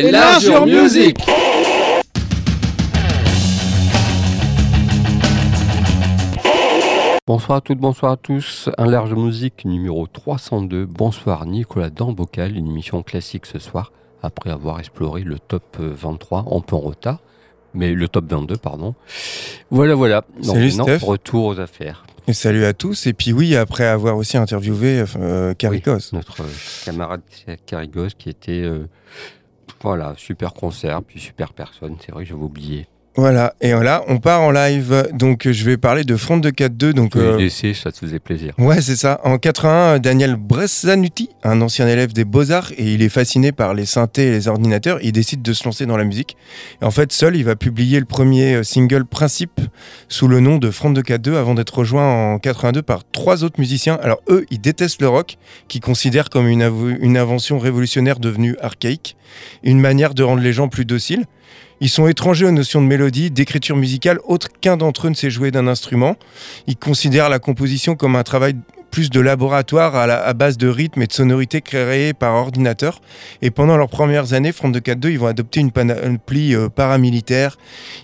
et Large Music. Bonsoir à toutes, bonsoir à tous. Un large musique numéro 302. Bonsoir Nicolas Dambocal, une émission classique ce soir après avoir exploré le top 23 en peu en retard, mais le top 22 pardon. Voilà voilà. Donc Salut, Steph. retour aux affaires. Et salut à tous. Et puis oui, après avoir aussi interviewé euh, Caricos. Notre camarade Carigos qui était euh, voilà, super concert, puis super personne, c'est vrai que j'avais oublié. Voilà. Et voilà, on part en live. Donc je vais parler de Front de 4-2. Donc Je euh, laissé, ça te faisait plaisir. Ouais, c'est ça. En 81, Daniel Bressanuti, un ancien élève des Beaux-Arts, et il est fasciné par les synthés et les ordinateurs, il décide de se lancer dans la musique. Et en fait, seul, il va publier le premier euh, single Principe sous le nom de Front de 4-2 avant d'être rejoint en 82 par trois autres musiciens. Alors eux, ils détestent le rock, qu'ils considèrent comme une invention révolutionnaire devenue archaïque, une manière de rendre les gens plus dociles. Ils sont étrangers aux notions de mélodie, d'écriture musicale, autre qu'un d'entre eux ne sait jouer d'un instrument. Ils considèrent la composition comme un travail plus de laboratoire à, base de rythmes et de sonorités créées par ordinateur. Et pendant leurs premières années, Front de 4-2, ils vont adopter une panoplie euh, paramilitaire.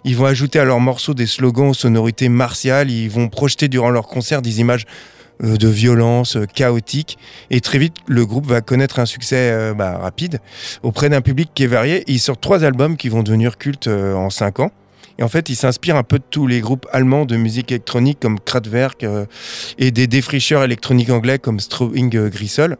Ils vont ajouter à leurs morceaux des slogans aux sonorités martiales. Ils vont projeter durant leurs concerts des images de violence euh, chaotique. Et très vite, le groupe va connaître un succès euh, bah, rapide auprès d'un public qui est varié. Ils sortent trois albums qui vont devenir cultes euh, en cinq ans. Et en fait, il s'inspire un peu de tous les groupes allemands de musique électronique comme Kraftwerk euh, et des défricheurs électroniques anglais comme Strobing euh.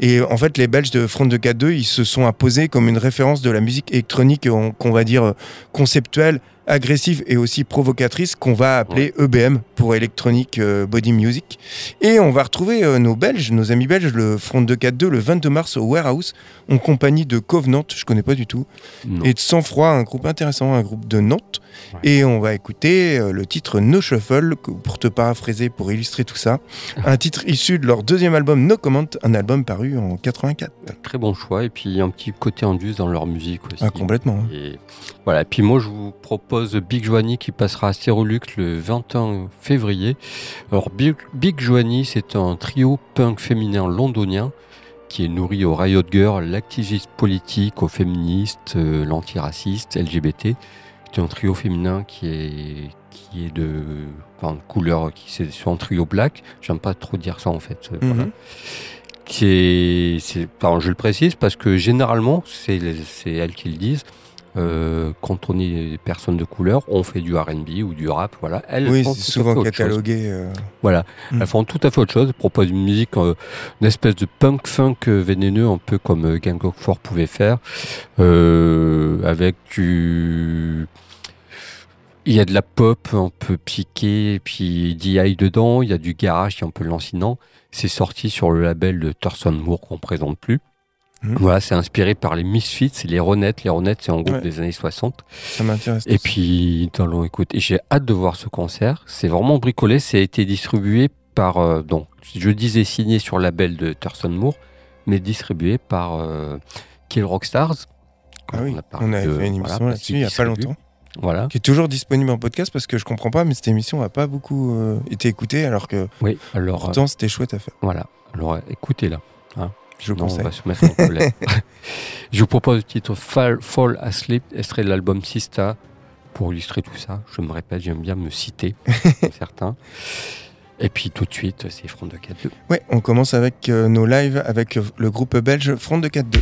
Et en fait, les Belges de Front de 4-2, ils se sont imposés comme une référence de la musique électronique euh, qu'on va dire euh, conceptuelle, agressive et aussi provocatrice qu'on va appeler EBM pour Electronic euh, Body Music. Et on va retrouver euh, nos Belges, nos amis belges, le Front de 4-2 le 22 mars au Warehouse en compagnie de Covenant, je connais pas du tout, Non. et de Sang Froid, un groupe intéressant, un groupe de Nantes. Ouais. Et on va écouter euh, le titre No Shuffle, pour te paraphraser, pour illustrer tout ça. un titre issu de leur deuxième album No Comment, un album paru en 84. Très bon choix, et puis un petit côté indus dans leur musique aussi. Ah, complètement. hein. Et voilà, et puis moi je vous propose Big Joanie qui passera à Stérolux le 21 février. Alors Big, Big Joanie c'est un trio punk féminin londonien qui est nourri au riot girl, l'activiste politique, aux féministes, euh, l'antiraciste, LGBT. C'est un trio féminin qui est qui est de, enfin, de couleur, qui c'est un trio black. J'aime pas trop dire ça en fait. voilà qui est, c'est, pardon, je le précise parce que généralement, c'est elles qui le disent. Euh, quand on est des personnes de couleur, on fait du R&B ou du rap, voilà. Elles Oui, c'est souvent catalogué. euh, Voilà, Mm. elles font tout à fait autre chose. Elles proposent une musique, euh, une espèce de punk funk vénéneux, un peu comme Gang of Four pouvait faire, avec du. Il y a de la pop un peu piquée, et puis DI dedans. Il y a du garage qui est un peu lancinant. C'est sorti sur le label de Thurston Moore qu'on présente plus. Mhm. Voilà, c'est inspiré par les Misfits et les Ronettes. Les Ronettes, c'est un groupe Ouais. des années 60. ça m'intéresse. Et puis, dans l'eau, écoute, et j'ai hâte de voir ce concert. C'est vraiment bricolé. Ça a été distribué par, euh, donc, je disais signé sur le label de Thurston Moore, mais distribué par euh, Kill Rockstars. ça. Ah oui, a parlé on avait de- fait une émission là-dessus il y a pas longtemps. Voilà. Qui est toujours disponible en podcast parce que je comprends pas, mais cette émission a pas beaucoup euh, été écoutée alors que Oui, alors, pourtant c'était chouette à faire. voilà. Alors, écoutez-la. Je Non, on va se mettre en colère. je vous propose le titre Fall, Fall Asleep, extrait de l'album Sista. Pour illustrer tout ça, je me répète, j'aime bien me citer, comme certains. Et puis tout de suite, c'est Front de 4 Ouais, on commence avec euh, nos lives avec le groupe belge Front de 4-2.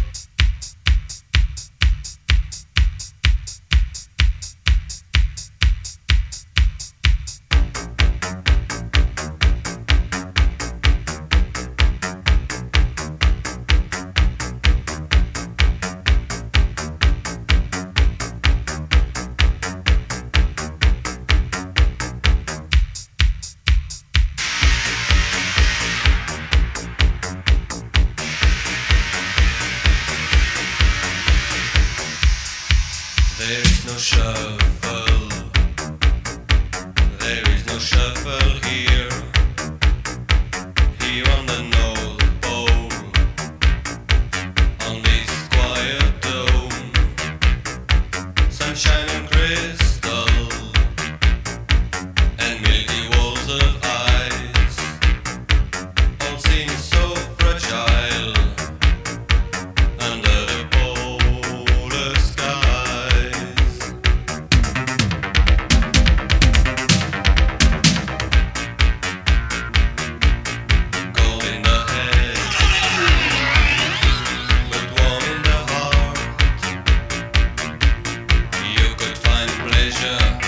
Yeah.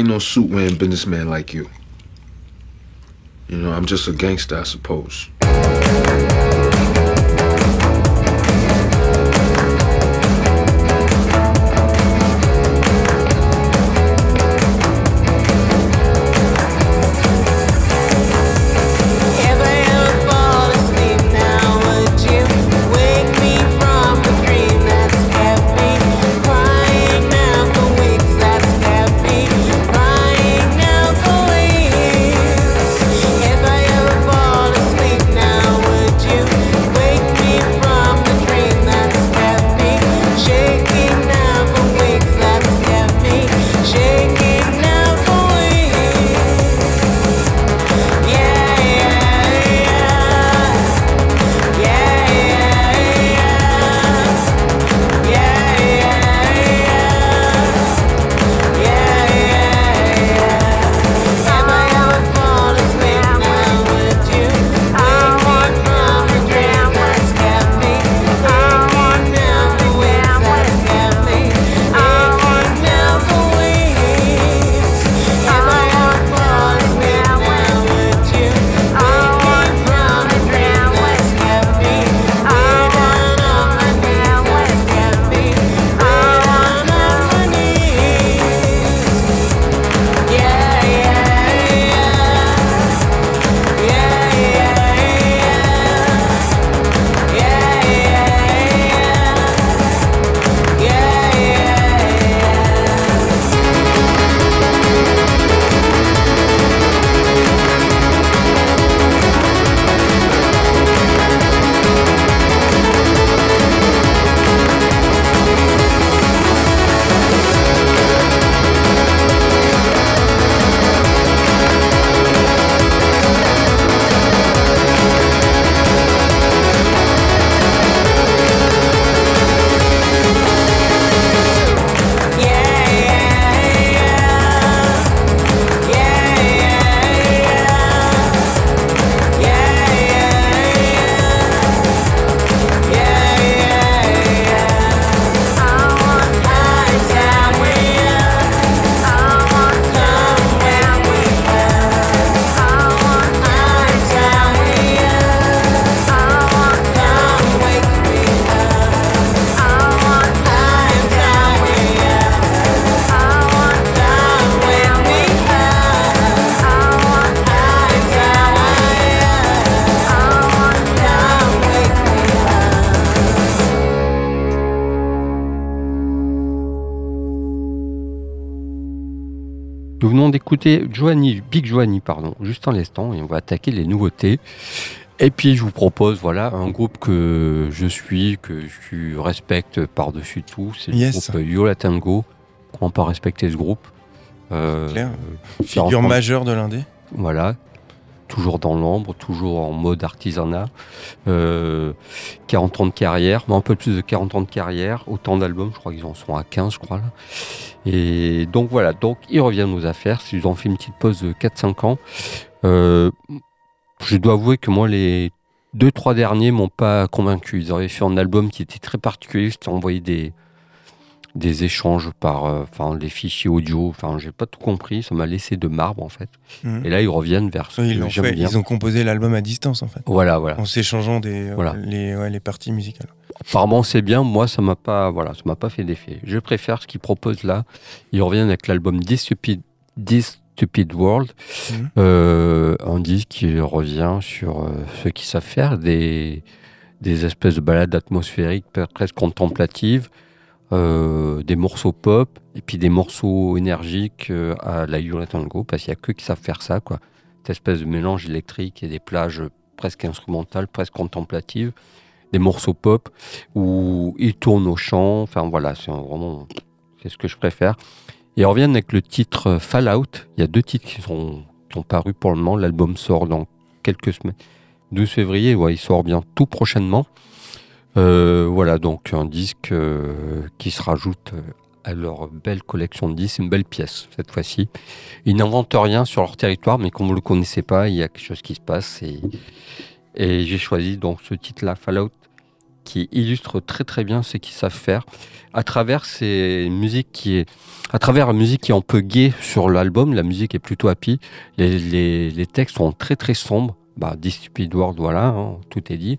ain't no suit wearing businessman like you. You know, I'm just a gangster, I suppose. Joanie, Big Joanie, pardon, juste en l'instant, et on va attaquer les nouveautés. Et puis je vous propose, voilà, un groupe que je suis, que je respecte par-dessus tout, c'est Yes. le groupe Yola Tango. Comment pas respecter ce groupe? Euh, Figure majeure de l'indé. Voilà, toujours dans l'ombre, toujours en mode artisanat. Euh, 40 ans de carrière, mais un peu plus de 40 ans de carrière, autant d'albums, je crois qu'ils en sont à 15, je crois. Là. Et donc voilà, donc ils reviennent aux affaires, ils ont fait une petite pause de 4-5 ans. Euh, je dois avouer que moi, les deux, trois derniers m'ont pas convaincu. Ils avaient fait un album qui était très particulier, c'était envoyé des des échanges par euh, enfin les fichiers audio enfin j'ai pas tout compris ça m'a laissé de marbre en fait Mhm. et là, ils reviennent vers ce Oui, que ils, j'aime fait. bien. ils ont composé l'album à distance en fait. Voilà, voilà. En s'échangeant des, euh, Voilà. les, ouais, les parties musicales. Apparemment, c'est bien. Moi, ça m'a pas, voilà, ça m'a pas fait d'effet. Je préfère ce qu'ils proposent là. Ils reviennent avec l'album This Stupid, This Stupid World, Mhm. euh, un disque qui revient sur euh, ceux qui savent faire des des espèces de balades atmosphériques presque contemplatives, euh, des morceaux pop et puis des morceaux énergiques euh, à la Yola Tango parce qu'il y a que qui savent faire ça, quoi. Cette espèce de mélange électrique et des plages presque instrumentales, presque contemplatives, des morceaux pop où ils tournent au chant. Enfin voilà, c'est vraiment c'est ce que je préfère. Et ils reviennent avec le titre Fallout. Il y a deux titres qui sont, qui parus pour le moment. L'album sort dans quelques semaines. 12 février, ouais, il sort bien tout prochainement. Euh, voilà, donc un disque euh, qui se rajoute euh, à leur belle collection de disques. Une belle pièce cette fois-ci. Ils n'inventent rien sur leur territoire, mais comme vous ne le connaissez pas, il y a quelque chose qui se passe. Et, j'ai choisi donc ce titre-là, Fallout, qui illustre très très bien ce qu'ils savent faire à travers ces musiques qui est à travers la musique qui est un peu gay sur l'album la musique est plutôt happy les textes sont très très sombres bah, This Stupid World, voilà, hein, tout est dit,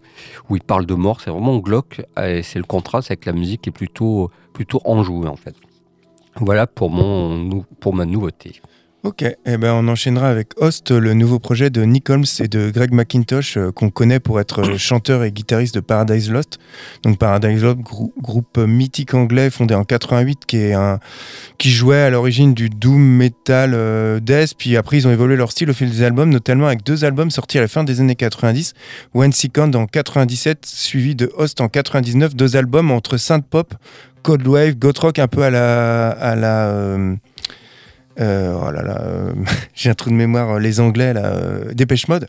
où il parle de mort, c'est vraiment glauque, et c'est le contraste avec la musique qui est plutôt, plutôt enjouée en fait. Voilà pour, mon, pour ma nouveauté. Ok, eh ben on enchaînera avec Host, le nouveau projet de Nick Holmes et de Greg McIntosh, euh, qu'on connaît pour être euh, chanteur et guitariste de Paradise Lost. Donc Paradise Lost, grou- groupe mythique anglais fondé en 88, qui est un qui jouait à l'origine du doom metal euh, death, puis après ils ont évolué leur style au fil des albums, notamment avec deux albums sortis à la fin des années 90, One Second en 97, suivi de Host en 99, deux albums entre synth pop, cold wave, goth rock un peu à la euh, oh là là, euh, j'ai un trou de mémoire, euh, les Anglais, là, euh, Dépêche Mode.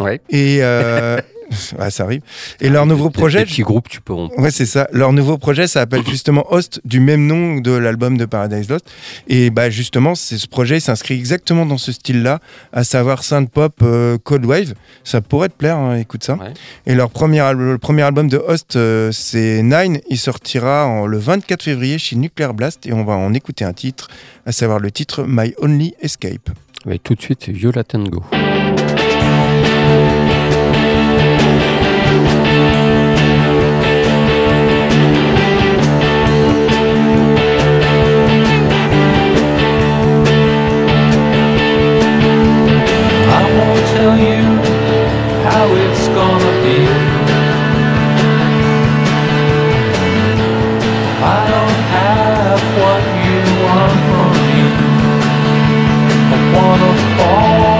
Ouais. Et ça arrive. Et leur nouveau Les- projet, Les petits groupes, tu peux. on- ouais, c'est ça. Leur nouveau projet, ça s'appelle justement Host, du même nom de l'album de Paradise Lost. Et bah justement, ce projet il s'inscrit exactement dans ce style-là, à savoir synth pop, euh, cold wave. Ça pourrait te plaire, hein, écoute ça. Ouais. Et leur premier, le premier album de Host, euh, c'est Nine. Il sortira en- le 24 février chez Nuclear Blast et on va en écouter un titre, à savoir le titre My Only Escape. Mais tout de suite, Viola Tango. Tell you how it's gonna be. I don't have what you want from me. I wanna fall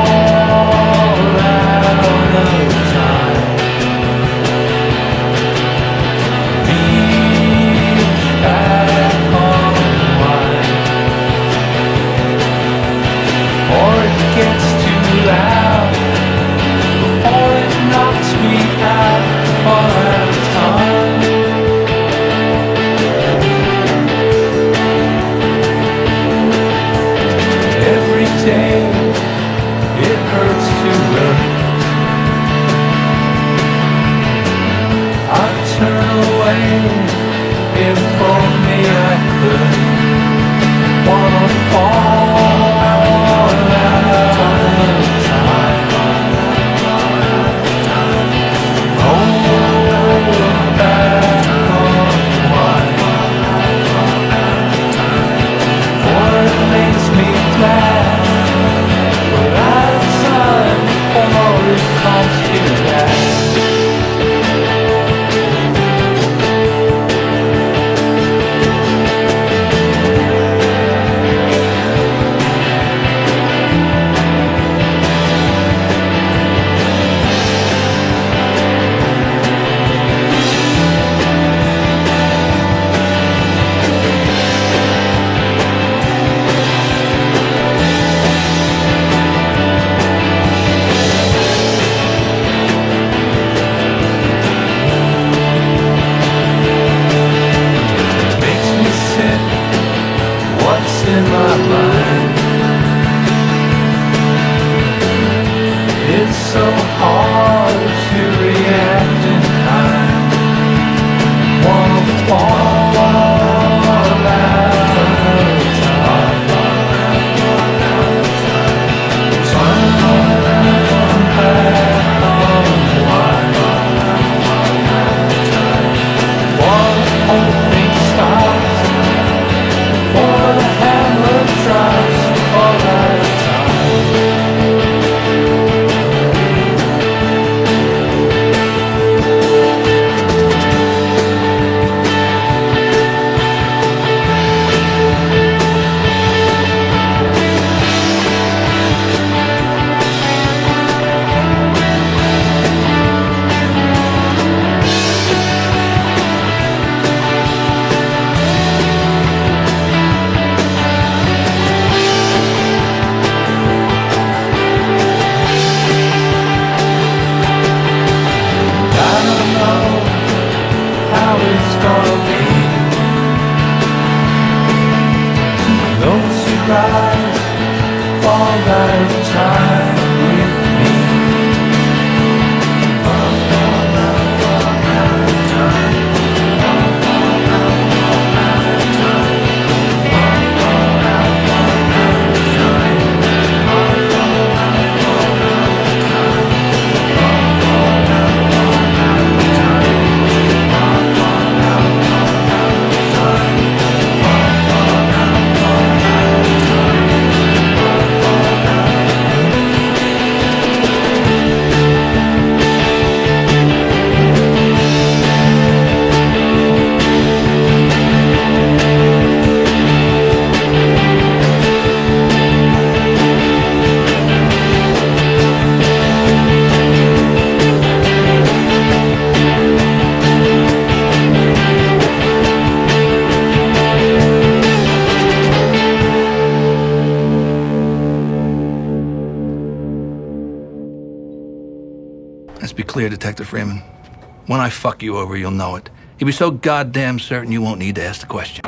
clear, Detective Freeman. When I fuck you over, you'll know it. You'll be so goddamn certain you won't need to ask the question.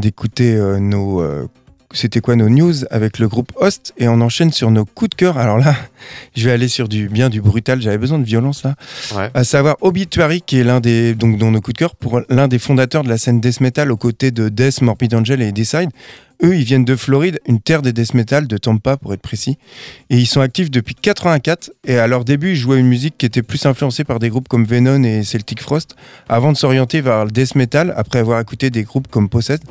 D'écouter euh, nos. euh, c'était quoi nos news avec le groupe Host et on enchaîne sur nos coups de cœur. Alors là, je vais aller sur du bien du brutal. J'avais besoin de violence là. Ouais. À savoir Obituary qui est l'un des donc nos coups de cœur pour l'un des fondateurs de la scène death metal aux côtés de Death, Morbid Angel et Decide. Eux, ils viennent de Floride, une terre des death metal, de Tampa pour être précis. Et ils sont actifs depuis 84. Et à leur début, ils jouaient une musique qui était plus influencée par des groupes comme Venom et Celtic Frost, avant de s'orienter vers le death metal après avoir écouté des groupes comme Possessed.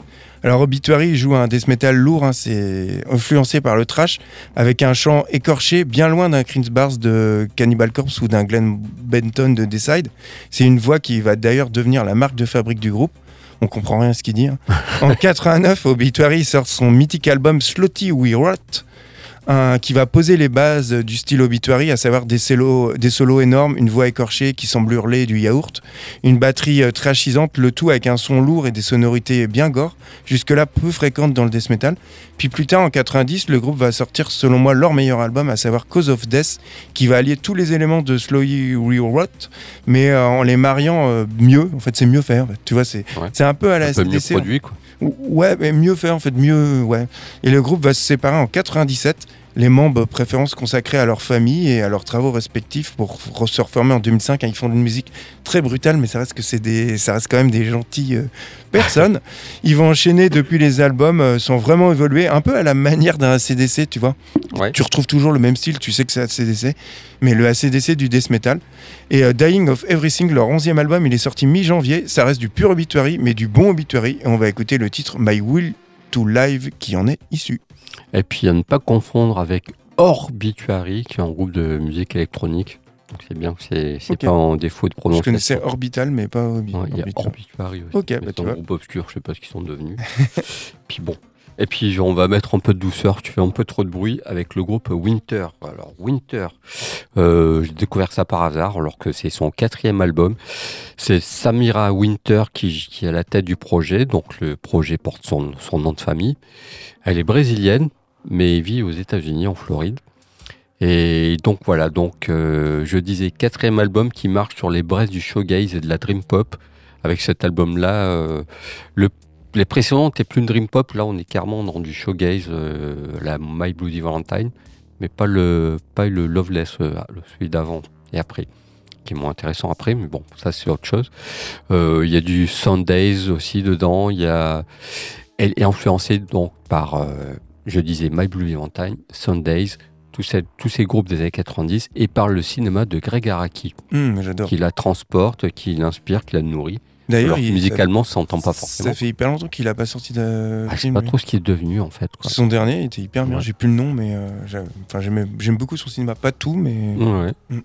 Alors Obituary joue un death metal lourd, hein, c'est influencé par le trash, avec un chant écorché bien loin d'un Chris Bars de Cannibal Corpse ou d'un Glenn Benton de Decide. C'est une voix qui va d'ailleurs devenir la marque de fabrique du groupe. On comprend rien à ce qu'il dit. hein. En 89, Obituary sort son mythique album Slotty We Rot, un- qui va poser les bases du style Obituary, à savoir des solos, des solos énormes, une voix écorchée qui semble hurler du yaourt, une batterie euh, trashisante, le tout avec un son lourd et des sonorités bien gore, jusque-là peu fréquentes dans le death metal. Puis plus tard, en 90, le groupe va sortir, selon moi, leur meilleur album, à savoir Cause of Death, qui va allier tous les éléments de Slowy Rot, mais euh, en les mariant euh, mieux. En fait, c'est mieux fait. Tu vois, c'est Ouais. un peu à la Un peu mieux produit, quoi. Ouais, mais mieux fait en fait, mieux, ouais. Et le groupe va se séparer en 97. Les membres préférant se consacrer à leur famille et à leurs travaux respectifs pour se reformer en 2005. hein. Ils font de une musique très brutale, mais ça reste que c'est des, ça reste quand même des gentilles euh, personnes. Ils vont enchaîner depuis les albums, euh, sont vraiment évolués, un peu à la manière d'un ACDC, tu vois. Ouais. Tu retrouves toujours le même style, tu sais que c'est ACDC, mais le ACDC du death metal. Et euh, Dying of Everything, leur 11e album, il est sorti mi-janvier. Ça reste du pur obituary, mais du bon obituary. Et on va écouter le titre My Will to Live qui en est issu. Et puis à ne pas confondre avec Orbituary, qui est un groupe de musique électronique. Donc c'est bien que c'est c'est Ok. pas en défaut de Je prononciation. connaissais Orbital, mais pas Orbi- Ouais, il y a. Orbituary aussi. Ok, Mais bah, un vois. groupe obscur, je sais pas ce qu'ils sont devenus. puis bon. Et puis on va mettre un peu de douceur, tu fais un peu trop de bruit avec le groupe Winter. Alors Winter, euh, j'ai découvert ça par hasard alors que c'est son quatrième album. C'est Samira Winter qui, est à la tête du projet, donc le projet porte son, nom de famille. Elle est brésilienne, mais vit aux États-Unis, en Floride. Et donc voilà, donc euh, je disais quatrième album qui marche sur les braises du showgaze et de la dream pop. Avec cet album-là, euh, les précédents étaient plus une dream pop. Là, on est carrément dans du showgaze, euh, la My Bloody Valentine, mais pas le pas le Loveless, euh, le- celui d'avant et après, qui est moins intéressant après. Mais bon, ça c'est autre chose. Euh, Il y a du Sundays aussi dedans. Il y a, elle est influencée donc par, euh, je disais My Bloody Valentine, Sundays, tous ces, tous ces groupes des années 90 et par le cinéma de Greg Araki J'adore. qui la transporte, qui l'inspire, qui la nourrit. D'ailleurs, musicalement, ça s'entend pas forcément. ça fait hyper longtemps qu'il a pas sorti de Ah, je sais pas trop ce qui est devenu en fait. Quoi. Son dernier était hyper bien. Ouais. J'ai plus le nom, mais euh, j'aime beaucoup son cinéma. Pas tout, mais. Ouais. Mm.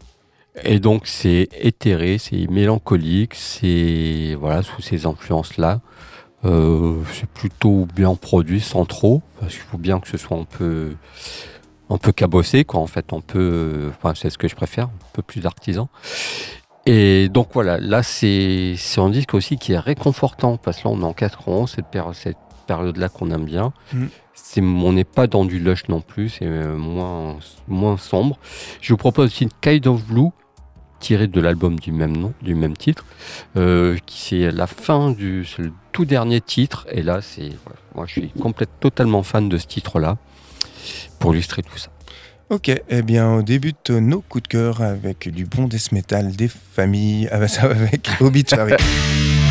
Et donc c'est éthéré, c'est mélancolique, c'est voilà sous ces influences là. c'est plutôt bien produit sans trop parce qu'il faut bien que ce soit un peu un peu cabossé quoi en fait un peu enfin c'est ce que je préfère un peu plus artisan et donc voilà là c'est c'est un disque aussi qui est réconfortant parce que là on est en 91 cette, cette période là qu'on aime bien Mhm. c'est on n'est pas dans du lush non plus c'est euh, moins moins sombre je vous propose aussi une Kind of Blue tiré de l'album du même nom, du même titre, euh, qui c'est la fin du le tout dernier titre. Et là, c'est voilà, moi, je suis complètement totalement fan de ce titre-là pour illustrer tout ça. Ok, eh bien, on débute nos coups de cœur avec du bon death metal, des familles, ah bah ça va avec Obituary.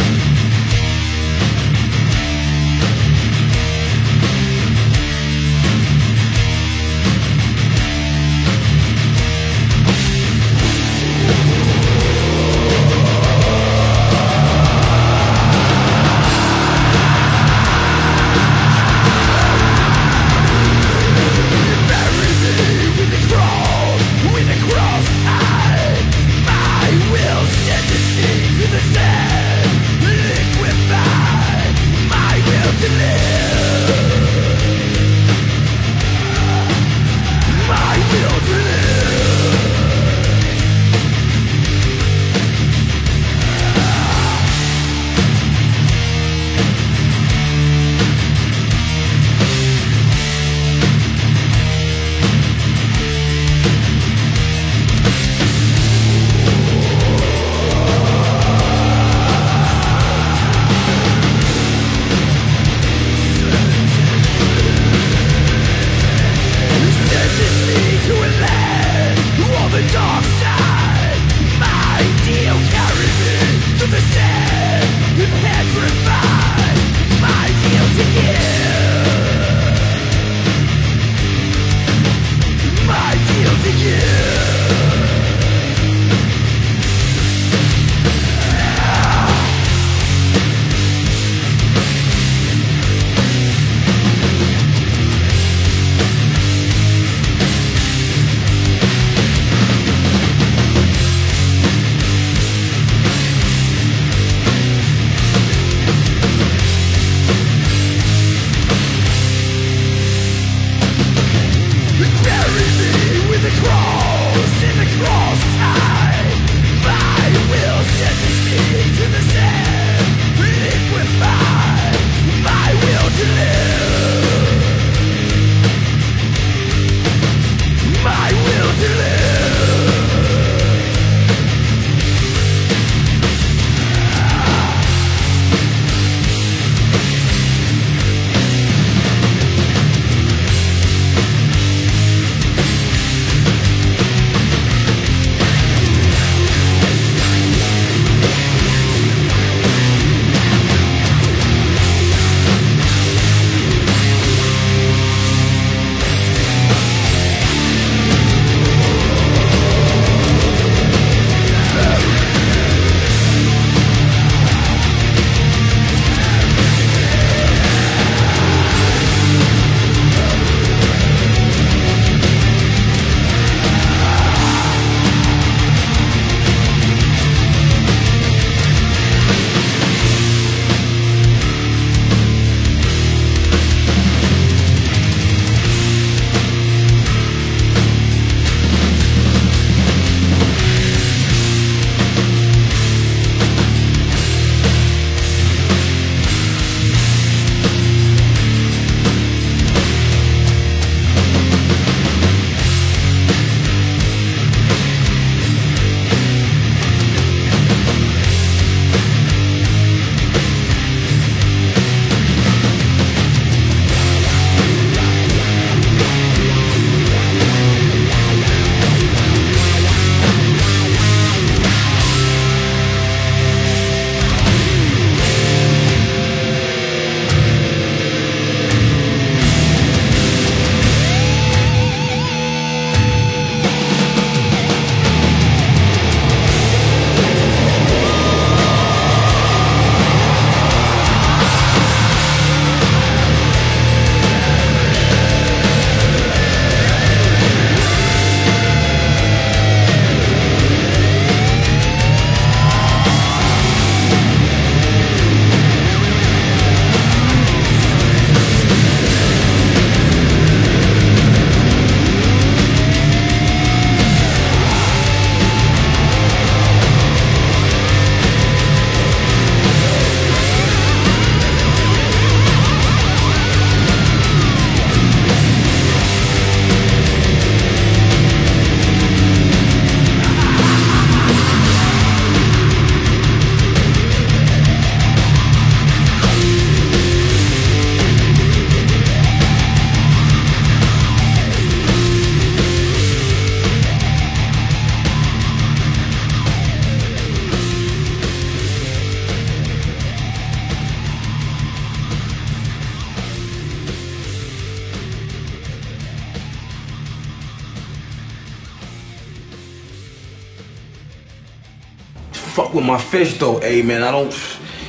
fish though, hey man. I don't.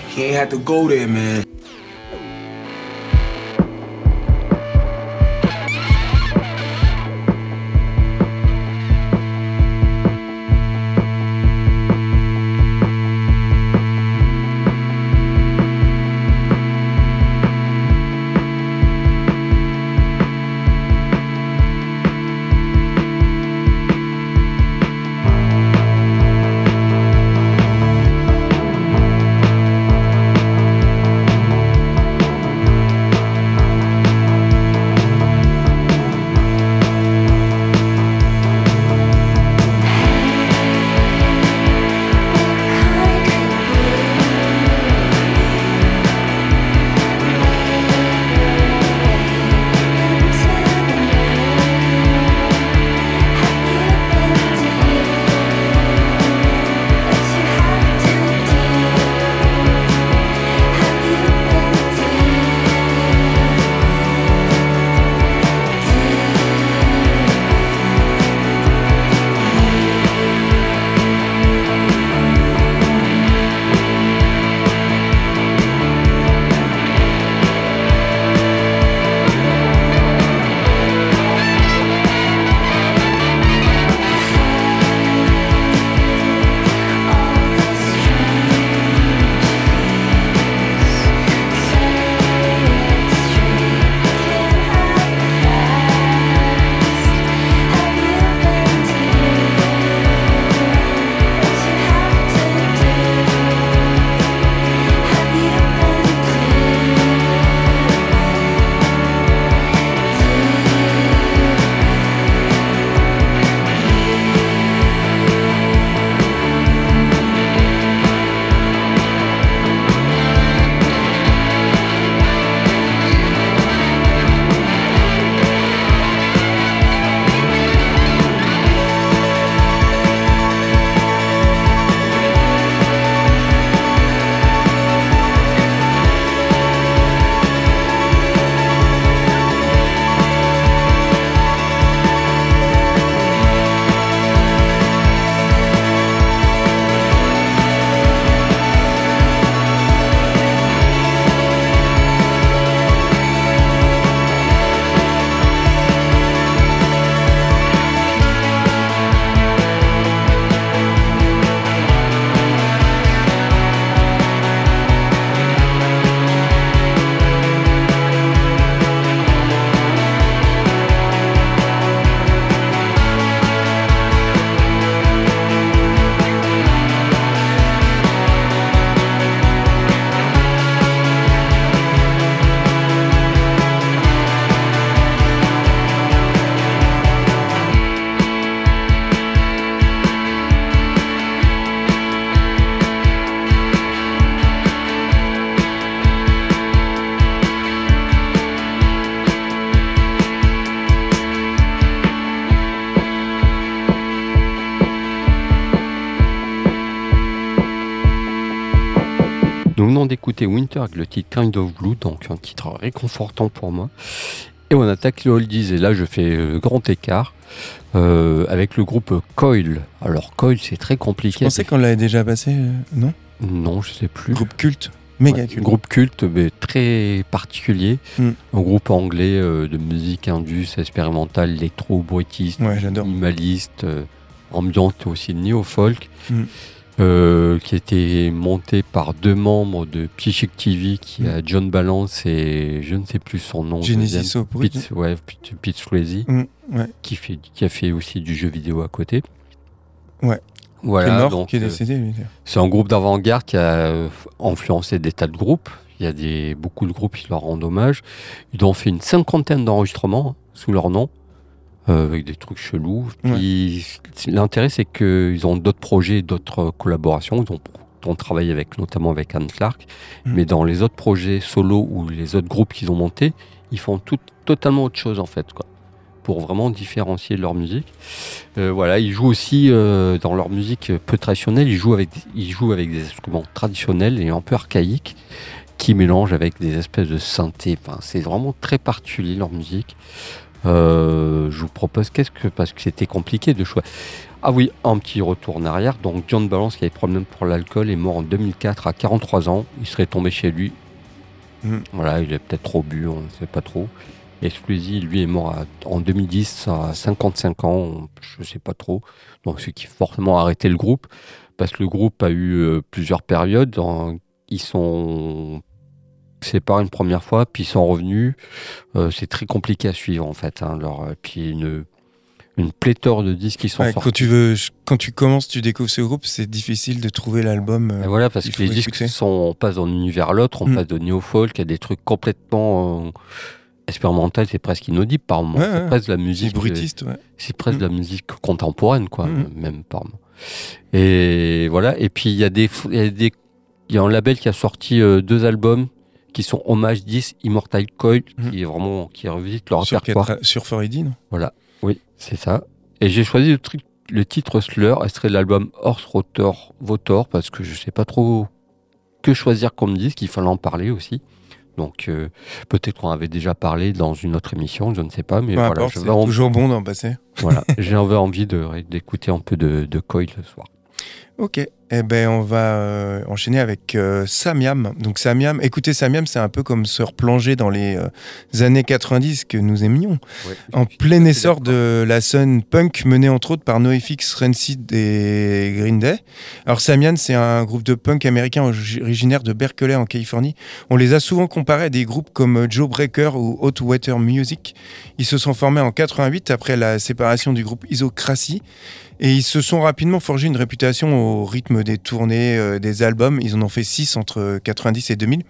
He ain't had to go there, man. Winter avec le titre Kind of Blue, donc un titre réconfortant pour moi. Et on attaque les oldies, et là je fais euh, grand écart euh, avec le groupe Coil. Alors Coil, c'est très Je compliqué. pensais qu'on l'avait déjà passé, euh, non? Non, je sais plus. Groupe culte. Méga Ouais, culte. Groupe culte, mais très particulier. Mm. Un groupe anglais euh, de musique indus, expérimentale, électro, bruitiste, Ouais, minimaliste, ambiante aussi néo-folk, Mm. Euh, qui a été monté par deux membres de Psychic TV, qui Mm. a John Balance et je ne sais plus son nom. Genesis. Opry. Pete, ouais, Pete, Pete Swayze, Mm, ouais. qui, fait, qui a fait aussi du jeu vidéo à côté. Ouais. Voilà, qui est mort, donc, qui est euh, décédé, c'est un groupe d'avant-garde qui a euh, influencé des tas de groupes. Il y a des, beaucoup de groupes qui leur rendent hommage. Ils ont fait une cinquantaine d'enregistrements sous leur nom, euh, avec des trucs chelous. Puis, L'intérêt, c'est qu'ils ont d'autres projets, d'autres collaborations. Ils ont, ont travaillé avec, notamment avec Anne Clark. Mm. Mais dans les autres projets solo ou les autres groupes qu'ils ont montés, ils font tout, totalement autre chose, en fait. Quoi pour vraiment différencier leur musique. Euh, voilà, ils jouent aussi euh, dans leur musique peu traditionnelle, ils jouent, avec, ils jouent avec des instruments traditionnels et un peu archaïques qui mélangent avec des espèces de synthé. Enfin, c'est vraiment très particulier leur musique. Euh, je vous propose qu'est-ce que parce que c'était compliqué de choisir. Ah oui, un petit retour en arrière. Donc John Balance qui avait problème pour l'alcool est mort en 2004 à 43 ans. Il serait tombé chez lui. Mm. Voilà, il a peut-être trop bu, on ne sait pas trop. Et Squeezie, lui, est mort à- en 2010 à 55 ans, je ne sais pas trop. Donc, ce qui a forcément arrêté le groupe, parce que le groupe a eu euh, plusieurs périodes. Ils sont séparés une première fois, puis ils sont revenus. Euh, c'est très compliqué à suivre, en fait. hein, leur, puis une, une pléthore de disques qui sont Ouais, sortis. quand, tu veux, quand tu commences, tu découvres ce groupe, c'est difficile de trouver l'album. euh, voilà, parce que les disques sont, on passe d'un univers à l'autre, on Mm. passe de néo-folk à des trucs complètement euh, expérimental, c'est presque inaudible par moment. Ouais, c'est ouais. presque de la musique. brutiste, ouais. C'est presque Mm. de la musique contemporaine, quoi, Mm. même par moment. Et voilà. Et puis il y a des, il y a des, il y a un label qui a sorti euh, deux albums qui sont hommage 10 Immortal Coil, qui est vraiment qui revisite leur Sur, répertoire. quatre- sur 4AD, non Oui, c'est ça. Et j'ai choisi le, truc- le titre Slur, extrait de l'album Horse Rotor Votor, parce que je sais pas trop que choisir comme disque, il fallait en parler aussi. Donc euh, peut-être qu'on avait déjà parlé dans une autre émission, je ne sais pas, mais Peu voilà, c'est envie, toujours bon d'en passer. voilà, j'avais envie de- d'écouter un peu de, de Coil ce soir. Ok, eh ben on va euh, enchaîner avec euh, Samiam. Donc Samiam, écoutez Samiam, c'est un peu comme se replonger dans les euh, années 90 que nous aimions. En plein essor de la scène punk menée entre autres par NoFX, Rancid et Green Day. Alors Samian, c'est un groupe de punk américain origi- originaire de Berkeley en Californie. On les a souvent comparés à des groupes comme Joe Breaker ou Hot Water Music. Ils se sont formés en 88 après la séparation du groupe Isocratie. Et ils se sont rapidement forgé une réputation au rythme des tournées, euh, des albums. Ils en ont fait 6 entre 90 et 2000.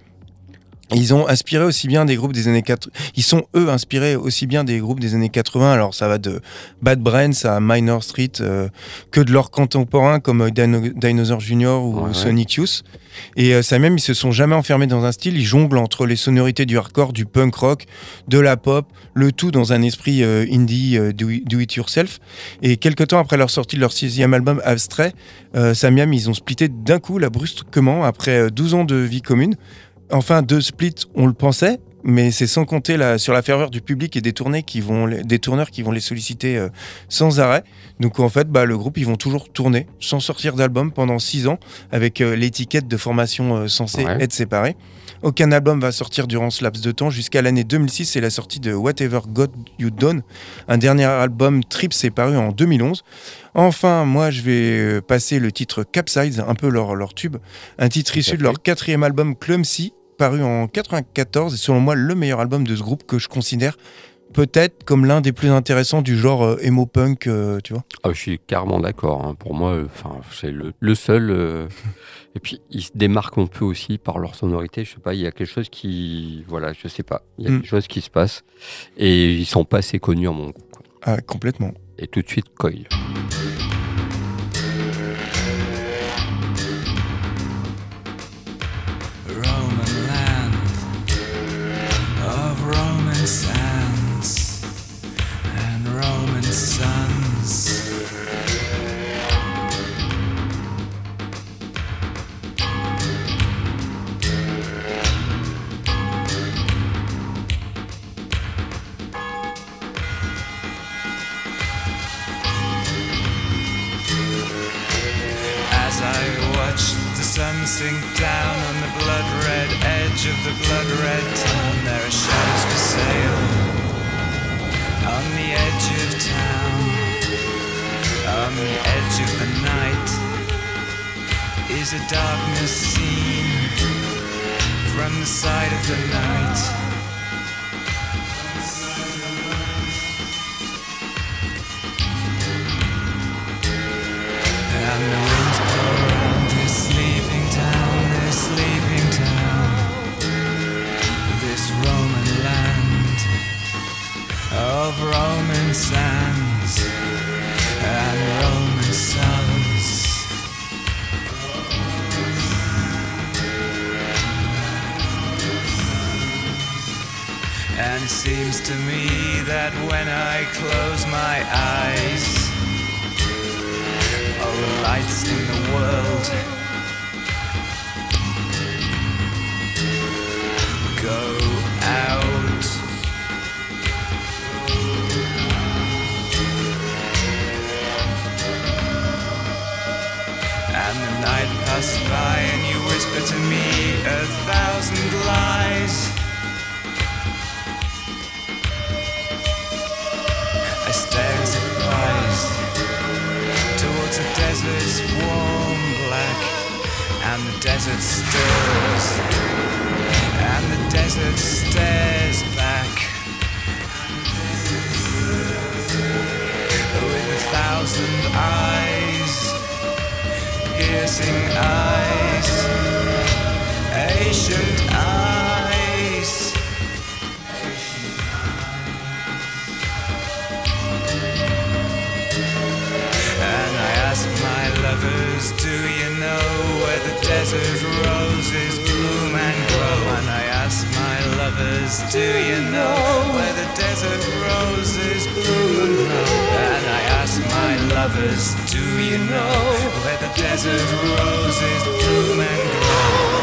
Ils ont inspiré aussi bien des groupes des années 80. Ils sont eux inspirés aussi bien des groupes des années 80. Alors ça va de Bad Brains à Minor Street euh, que de leurs contemporains comme euh, Dino- Dinosaur Jr. ou Ouais. Sonic Youth. Et euh, ça même, ils se sont jamais enfermés dans un style. Ils jonglent entre les sonorités du hardcore, du punk rock, de la pop, le tout dans un esprit euh, indie euh, do, do it yourself. Et quelques temps après leur sortie de leur sixième album Abstrait, euh, Samiam, ils ont splitté d'un coup, là, brusquement, après euh, 12 ans de vie commune. Enfin, deux splits, on le pensait, mais c'est sans compter la, sur la ferveur du public et des, tournées qui vont, les- des tourneurs qui vont les solliciter euh, sans arrêt. Donc en fait, bah, le groupe, ils vont toujours tourner sans sortir d'album pendant six ans, avec euh, l'étiquette de formation euh, censée Ouais. être séparée. Aucun album va sortir durant ce laps de temps jusqu'à l'année 2006 et la sortie de Whatever God You Done. Un dernier album Trips est paru en 2011. Enfin, moi, je vais passer le titre Capsize, un peu leur, leur tube. Un titre issu de leur quatrième album Clumsy, paru en 94 et selon moi le meilleur album de ce groupe que je considère peut-être comme l'un des plus intéressants du genre euh, emo punk, euh, tu vois. Ah, je suis carrément d'accord. hein. Pour moi, euh, enfin, c'est le, le seul. et puis, ils se démarquent un peu aussi par leur sonorité. Je sais pas, il y a quelque chose qui, voilà, je sais pas, il y a Mm. quelque chose qui se passe et ils sont pas assez connus en mon goût. Ah, complètement. Et tout de suite, Coil. Sink down on the blood red edge of the blood red town. There are shadows for sale on the edge of town, on the edge of the night. Is a darkness seen from the side of the night? And the sands and Roman suns. And it seems to me that when I close my eyes, all the lights in the world and you whisper to me a thousand lies. I stare surprised towards the desert's warm black, and the desert stirs, and the desert stares back with a thousand eyes, piercing eyes, ancient eyes. My lovers, do you know where the desert roses bloom and grow? And I ask my lovers, do you know where the desert roses bloom and grow? And I ask my lovers, do you know where the desert roses bloom and grow?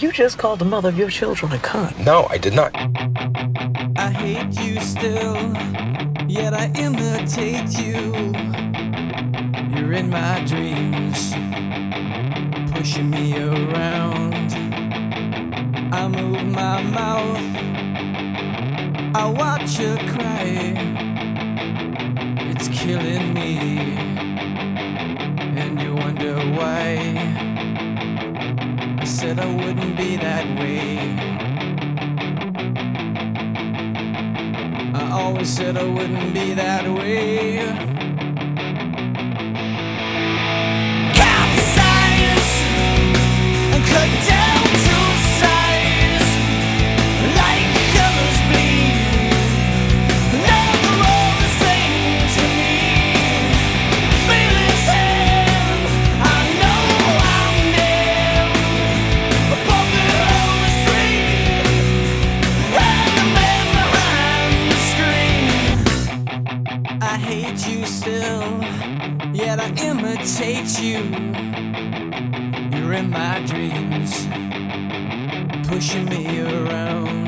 You just called the mother of your children a cunt. No, I did not. I hate you still, yet I imitate you. You're in my dreams, pushing me around. I move my mouth, I watch you cry. It's killing me, and you wonder why. Said I wouldn't be that way. I always said I wouldn't be that way. Cut down imitate you. You're in my dreams, pushing me around.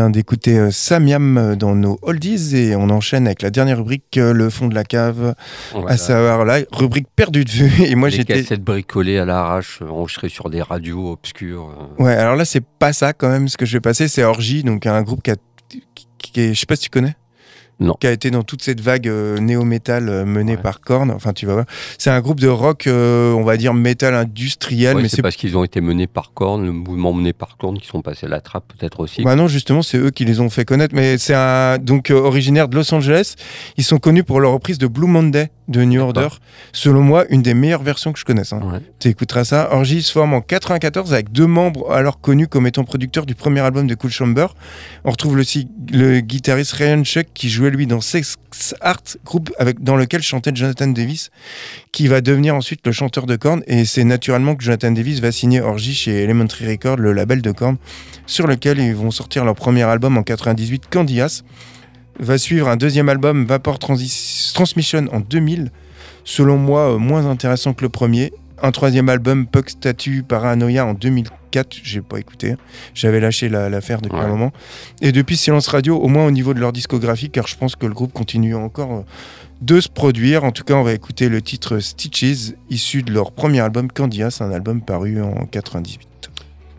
Vient d'écouter euh, Samiam dans nos oldies et on enchaîne avec la dernière rubrique, euh, le fond de la cave, Voilà. à savoir la rubrique perdue de vue. Et moi, j'étais. cassettes bricolées à l'arrache, euh, enregistrées sur des radios obscures. Ouais, alors là, c'est pas ça quand même ce que je vais passer, c'est Orgy, donc un groupe qui a. qui- qui est- je sais pas si tu connais Non. Qui a été dans toute cette vague euh, néo-metal euh, menée Ouais. par Korn. Enfin, tu vas voir. C'est un groupe de rock, euh, on va dire, métal industriel, Ouais, mais c'est parce qu'ils ont été menés par Korn, le mouvement mené par Korn, qui sont passés à la trappe peut-être aussi. Bah non, justement, c'est eux qui les ont fait connaître. Mais c'est un donc originaire de Los Angeles. Ils sont connus pour leur reprise de Blue Monday de New Order. Selon moi, une des meilleures versions que je connaisse. hein. Ouais. Tu écouteras ça. Orgy se forme en 94 avec deux membres alors connus comme étant producteurs du premier album de Cool Chamber. On retrouve le, si- le guitariste Ryan Chuck qui jouait lui dans Sex Art, groupe avec, dans lequel chantait Jonathan Davis, qui va devenir ensuite le chanteur de Korn. Et c'est naturellement que Jonathan Davis va signer Orgy chez Elementary Records, le label de Korn, sur lequel ils vont sortir leur premier album en 98, Candias. Va suivre un deuxième album, Vapor Transmission, en 2000. Selon moi, euh, moins intéressant que le premier. Un troisième album, Puck Statue Paranoia, en 2004. J'ai pas écouté. J'avais lâché la- l'affaire depuis Ouais. un moment. Et depuis Silence Radio, au moins au niveau de leur discographie, car je pense que le groupe continue encore euh, de se produire. En tout cas, on va écouter le titre Stitches, issu de leur premier album Candias, un album paru en 98.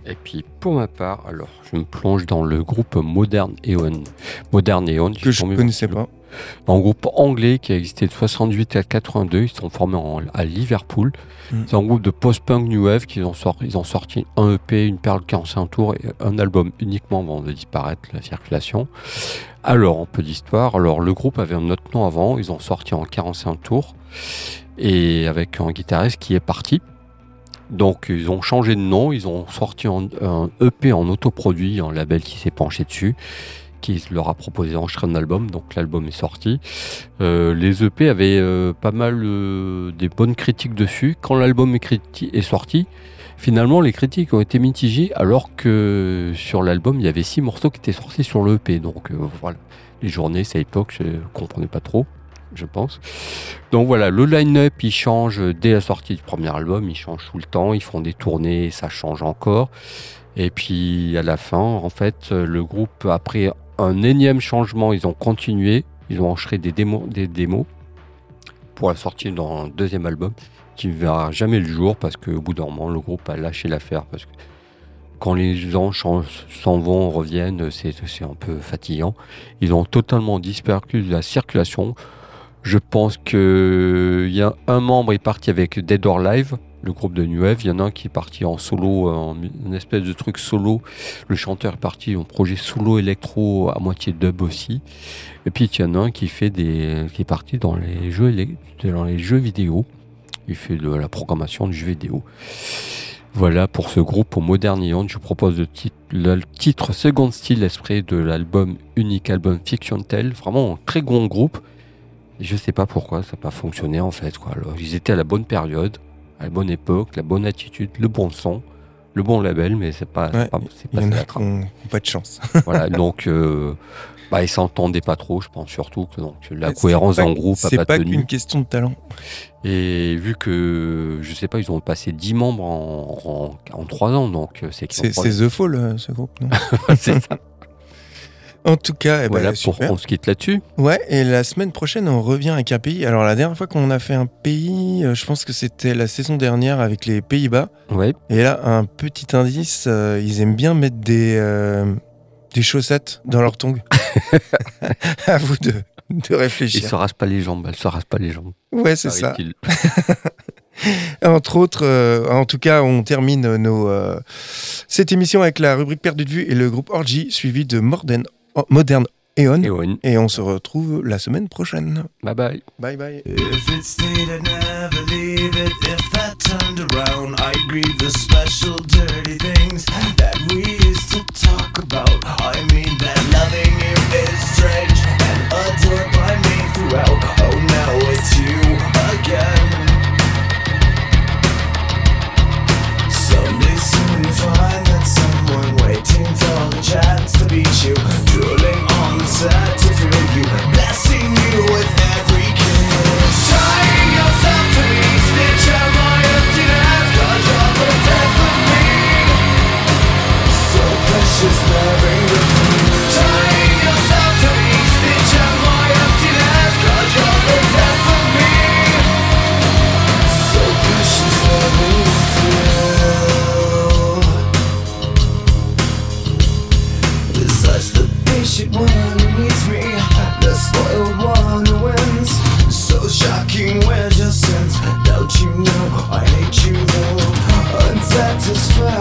Et puis pour ma part, alors je me plonge dans le groupe Modern Eon. Modern Eon, Que je tombé connaissais pas. Un groupe anglais qui a existé de 68 à 82. Ils sont formés en- à Liverpool. Mm. C'est un groupe de post-punk new wave qui ont sorti, ils ont sorti un EP, une perle 45 tours et un album uniquement avant de disparaître la circulation. Alors, un peu d'histoire. Alors, le groupe avait un autre nom avant. Ils ont sorti en 45 tours et avec un guitariste qui est parti. Donc, ils ont changé de nom. Ils ont sorti un, un EP en autoproduit, un label qui s'est penché dessus qui leur a proposé d'enregistrer un album, donc l'album est sorti. Euh, les EP avaient euh, pas mal euh, des bonnes critiques dessus. Quand l'album est, sorti, finalement les critiques ont été mitigées, alors que sur l'album il y avait six morceaux qui étaient sortis sur le EP. Donc voilà, les journées, c'est à l'époque, je comprenais pas trop, je pense. Donc voilà, le line-up il change dès la sortie du premier album, il change tout le temps, ils font des tournées, ça change encore. Et puis à la fin, en fait, le groupe, après un énième changement, ils ont continué, ils ont enregistré des démos, pour la sortie d'un deuxième album qui ne verra jamais le jour parce qu'au bout d'un moment, le groupe a lâché l'affaire parce que quand les gens s'en vont, reviennent, c'est c'est un peu fatigant. Ils ont totalement disparu de la circulation. Je pense qu'il y a un membre est parti avec Dead or Live, le groupe de New. Il y en a un qui est parti en solo, en une espèce de truc solo. Le chanteur est parti en projet solo électro à moitié dub aussi. Et puis il y en a un qui fait des, qui est parti dans les jeux, dans les jeux vidéo. Il fait de la programmation de jeux vidéo. Voilà pour ce groupe au Modern. Je vous propose le titre, Second Style exprès de l'album unique album Fiction Tell. Vraiment un très grand groupe. Je sais pas pourquoi ça n'a pas fonctionné en fait. Ils étaient à la bonne période, à la bonne époque, la bonne attitude, le bon son, le bon label, mais c'est pas, c'est Ouais, pas, c'est Il y pas en ça qui pas de chance. Voilà, donc euh, bah, ils s'entendaient pas trop, je pense surtout que donc, la C'est cohérence pas- d'un groupe n'a C'est pas, pas tenu. qu'une question de talent. Et vu que, je sais pas, ils ont passé 10 membres en, en, en 3 ans, donc euh, c'est C'est pas- c'est The Fall, euh, ce groupe, non? C'est ça. En tout cas, eh ben, Voilà, pour on se quitte là-dessus. Ouais, et la semaine prochaine, on revient avec un pays. Alors, la dernière fois qu'on a fait un pays, euh, je pense que c'était la saison dernière avec les Pays-Bas. Ouais. Et là, un petit indice, euh, ils aiment bien mettre des, euh, des chaussettes dans leurs tongs. à vous de, de Ils réfléchir. se rasent pas les jambes, elles se rasent pas les jambes. Ouais, c'est ça. Entre autres, euh, en tout cas, on termine nos, cette émission avec la rubrique perdue de vue et le groupe Orgy, suivi de Modern, oh, Modern Eon. Eon. Et on se retrouve la semaine prochaine. Bye bye. Bye bye. If it stayed, I'd never leave it. If that turned around, I'd grieve the special dirty things that we used to talk about. I mean that loving you is strange and adored by me throughout. Oh, now it's you again. Someday soon you find that someone waiting for the chance to beat you, drooling on the set satisfied, you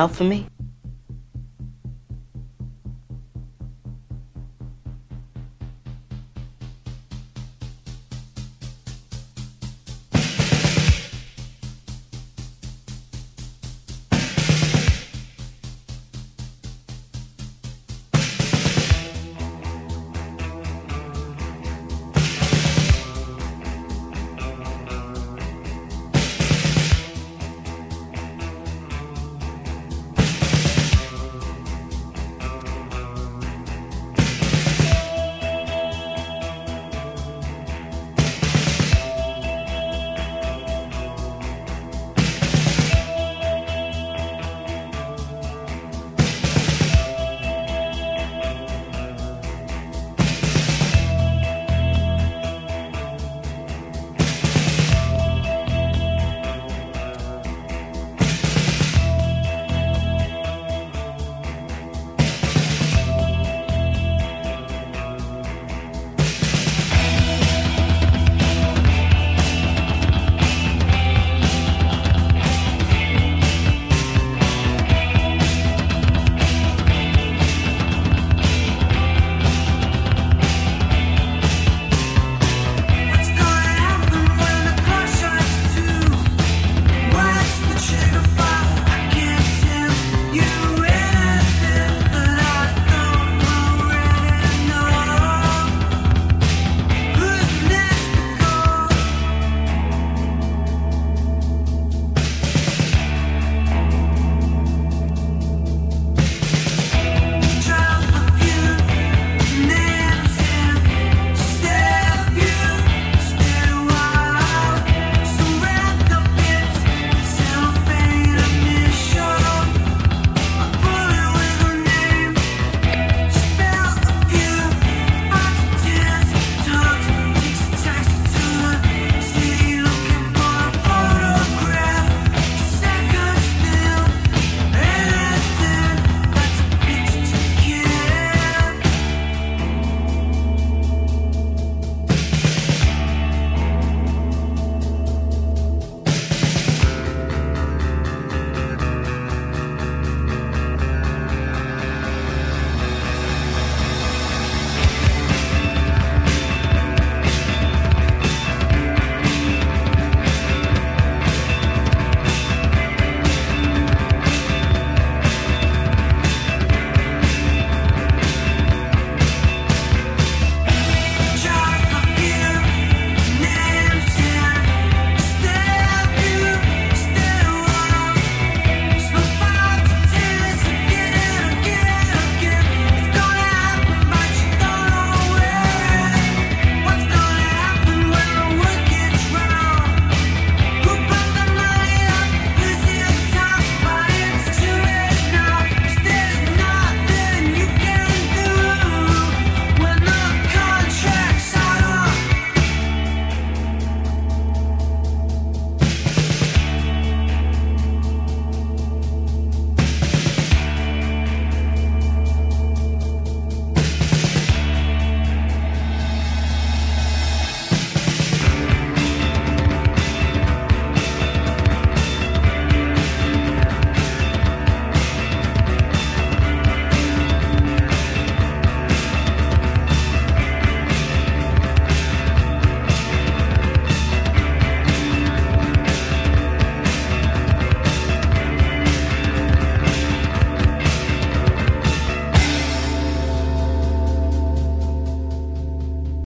out for me?